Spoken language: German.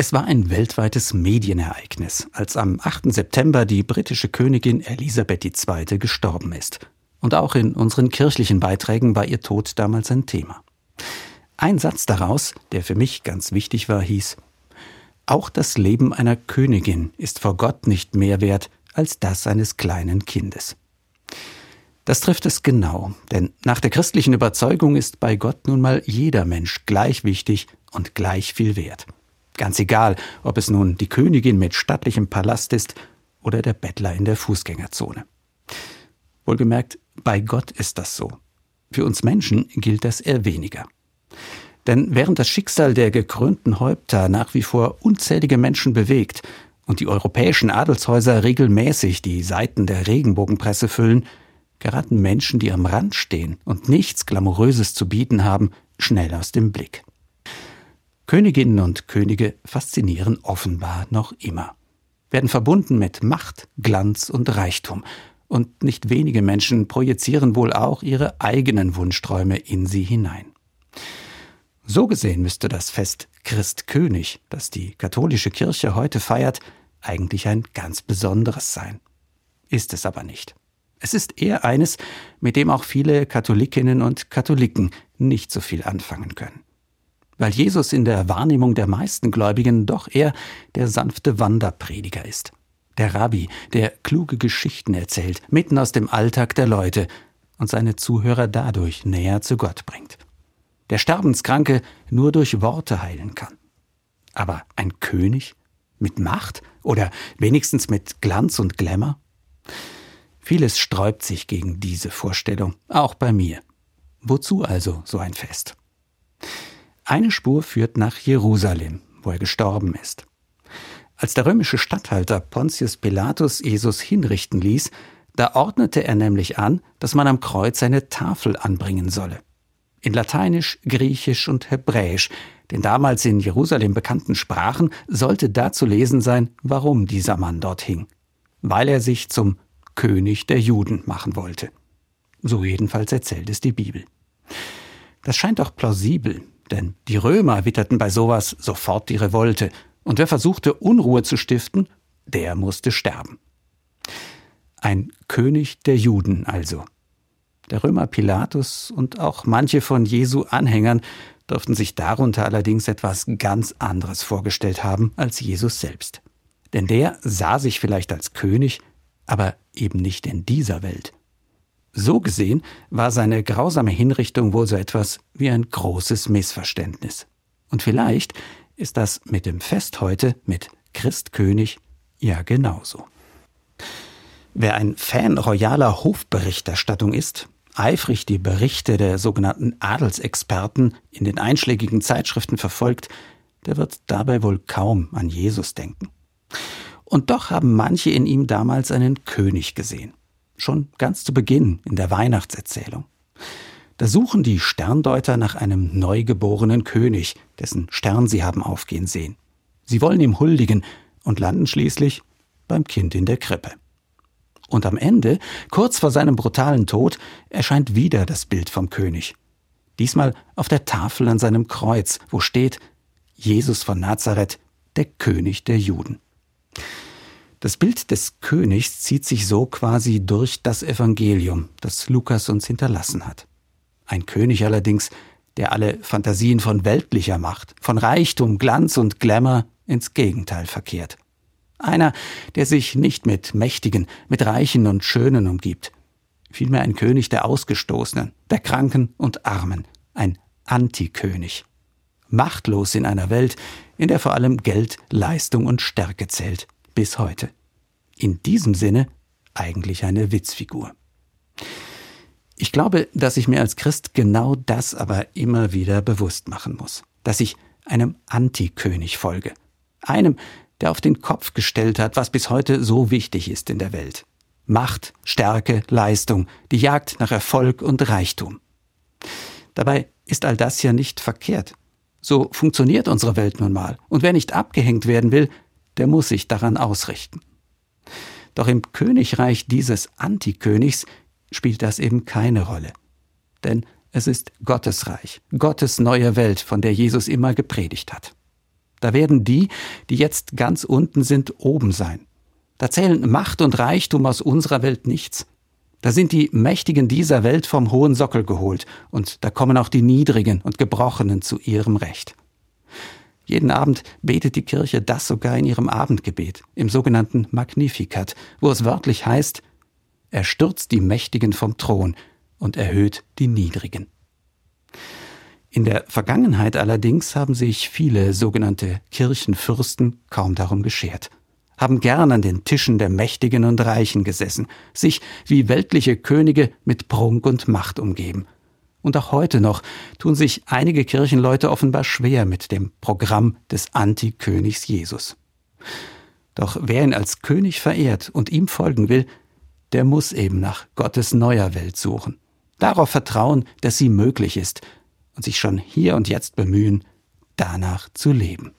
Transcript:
Es war ein weltweites Medienereignis, als am 8. September die britische Königin Elisabeth II. gestorben ist. Und auch in unseren kirchlichen Beiträgen war ihr Tod damals ein Thema. Ein Satz daraus, der für mich ganz wichtig war, hieß Auch das Leben einer Königin ist vor Gott nicht mehr wert als das eines kleinen Kindes. Das trifft es genau, denn nach der christlichen Überzeugung ist bei Gott nun mal jeder Mensch gleich wichtig und gleich viel wert. Ganz egal, ob es nun die Königin mit stattlichem Palast ist oder der Bettler in der Fußgängerzone. Wohlgemerkt, bei Gott ist das so. Für uns Menschen gilt das eher weniger. Denn während das Schicksal der gekrönten Häupter nach wie vor unzählige Menschen bewegt und die europäischen Adelshäuser regelmäßig die Seiten der Regenbogenpresse füllen, geraten Menschen, die am Rand stehen und nichts Glamouröses zu bieten haben, schnell aus dem Blick. Königinnen und Könige faszinieren offenbar noch immer, werden verbunden mit Macht, Glanz und Reichtum, und nicht wenige Menschen projizieren wohl auch ihre eigenen Wunschträume in sie hinein. So gesehen müsste das Fest Christkönig, das die katholische Kirche heute feiert, eigentlich ein ganz besonderes sein. Ist es aber nicht. Es ist eher eines, mit dem auch viele Katholikinnen und Katholiken nicht so viel anfangen können weil Jesus in der Wahrnehmung der meisten Gläubigen doch eher der sanfte Wanderprediger ist. Der Rabbi, der kluge Geschichten erzählt, mitten aus dem Alltag der Leute und seine Zuhörer dadurch näher zu Gott bringt. Der Sterbenskranke nur durch Worte heilen kann. Aber ein König? Mit Macht? Oder wenigstens mit Glanz und Glamour? Vieles sträubt sich gegen diese Vorstellung, auch bei mir. Wozu also so ein Fest? Eine Spur führt nach Jerusalem, wo er gestorben ist. Als der römische Statthalter Pontius Pilatus Jesus hinrichten ließ, da ordnete er nämlich an, dass man am Kreuz eine Tafel anbringen solle. In Lateinisch, Griechisch und Hebräisch, den damals in Jerusalem bekannten Sprachen, sollte da zu lesen sein, warum dieser Mann dort hing. Weil er sich zum König der Juden machen wollte. So jedenfalls erzählt es die Bibel. Das scheint auch plausibel, denn die Römer witterten bei sowas sofort die Revolte, und wer versuchte Unruhe zu stiften, der musste sterben. Ein König der Juden also. Der Römer Pilatus und auch manche von Jesu Anhängern durften sich darunter allerdings etwas ganz anderes vorgestellt haben als Jesus selbst. Denn der sah sich vielleicht als König, aber eben nicht in dieser Welt. So gesehen war seine grausame Hinrichtung wohl so etwas wie ein großes Missverständnis. Und vielleicht ist das mit dem Fest heute, mit Christkönig, ja genauso. Wer ein Fan royaler Hofberichterstattung ist, eifrig die Berichte der sogenannten Adelsexperten in den einschlägigen Zeitschriften verfolgt, der wird dabei wohl kaum an Jesus denken. Und doch haben manche in ihm damals einen König gesehen schon ganz zu Beginn in der Weihnachtserzählung. Da suchen die Sterndeuter nach einem neugeborenen König, dessen Stern sie haben aufgehen sehen. Sie wollen ihm huldigen und landen schließlich beim Kind in der Krippe. Und am Ende, kurz vor seinem brutalen Tod, erscheint wieder das Bild vom König. Diesmal auf der Tafel an seinem Kreuz, wo steht Jesus von Nazareth, der König der Juden. Das Bild des Königs zieht sich so quasi durch das Evangelium, das Lukas uns hinterlassen hat. Ein König allerdings, der alle Fantasien von weltlicher Macht, von Reichtum, Glanz und Glamour ins Gegenteil verkehrt. Einer, der sich nicht mit Mächtigen, mit Reichen und Schönen umgibt. Vielmehr ein König der Ausgestoßenen, der Kranken und Armen, ein Antikönig. Machtlos in einer Welt, in der vor allem Geld, Leistung und Stärke zählt bis heute. In diesem Sinne eigentlich eine Witzfigur. Ich glaube, dass ich mir als Christ genau das aber immer wieder bewusst machen muss, dass ich einem Antikönig folge, einem, der auf den Kopf gestellt hat, was bis heute so wichtig ist in der Welt. Macht, Stärke, Leistung, die Jagd nach Erfolg und Reichtum. Dabei ist all das ja nicht verkehrt. So funktioniert unsere Welt nun mal, und wer nicht abgehängt werden will, der muss sich daran ausrichten. Doch im Königreich dieses Antikönigs spielt das eben keine Rolle. Denn es ist Gottes Reich, Gottes neue Welt, von der Jesus immer gepredigt hat. Da werden die, die jetzt ganz unten sind, oben sein. Da zählen Macht und Reichtum aus unserer Welt nichts. Da sind die Mächtigen dieser Welt vom hohen Sockel geholt, und da kommen auch die Niedrigen und Gebrochenen zu ihrem Recht. Jeden Abend betet die Kirche das sogar in ihrem Abendgebet, im sogenannten Magnificat, wo es wörtlich heißt, er stürzt die Mächtigen vom Thron und erhöht die Niedrigen. In der Vergangenheit allerdings haben sich viele sogenannte Kirchenfürsten kaum darum geschert, haben gern an den Tischen der Mächtigen und Reichen gesessen, sich wie weltliche Könige mit Prunk und Macht umgeben – und auch heute noch tun sich einige Kirchenleute offenbar schwer mit dem Programm des Antikönigs Jesus. Doch wer ihn als König verehrt und ihm folgen will, der muss eben nach Gottes neuer Welt suchen. Darauf vertrauen, dass sie möglich ist und sich schon hier und jetzt bemühen, danach zu leben.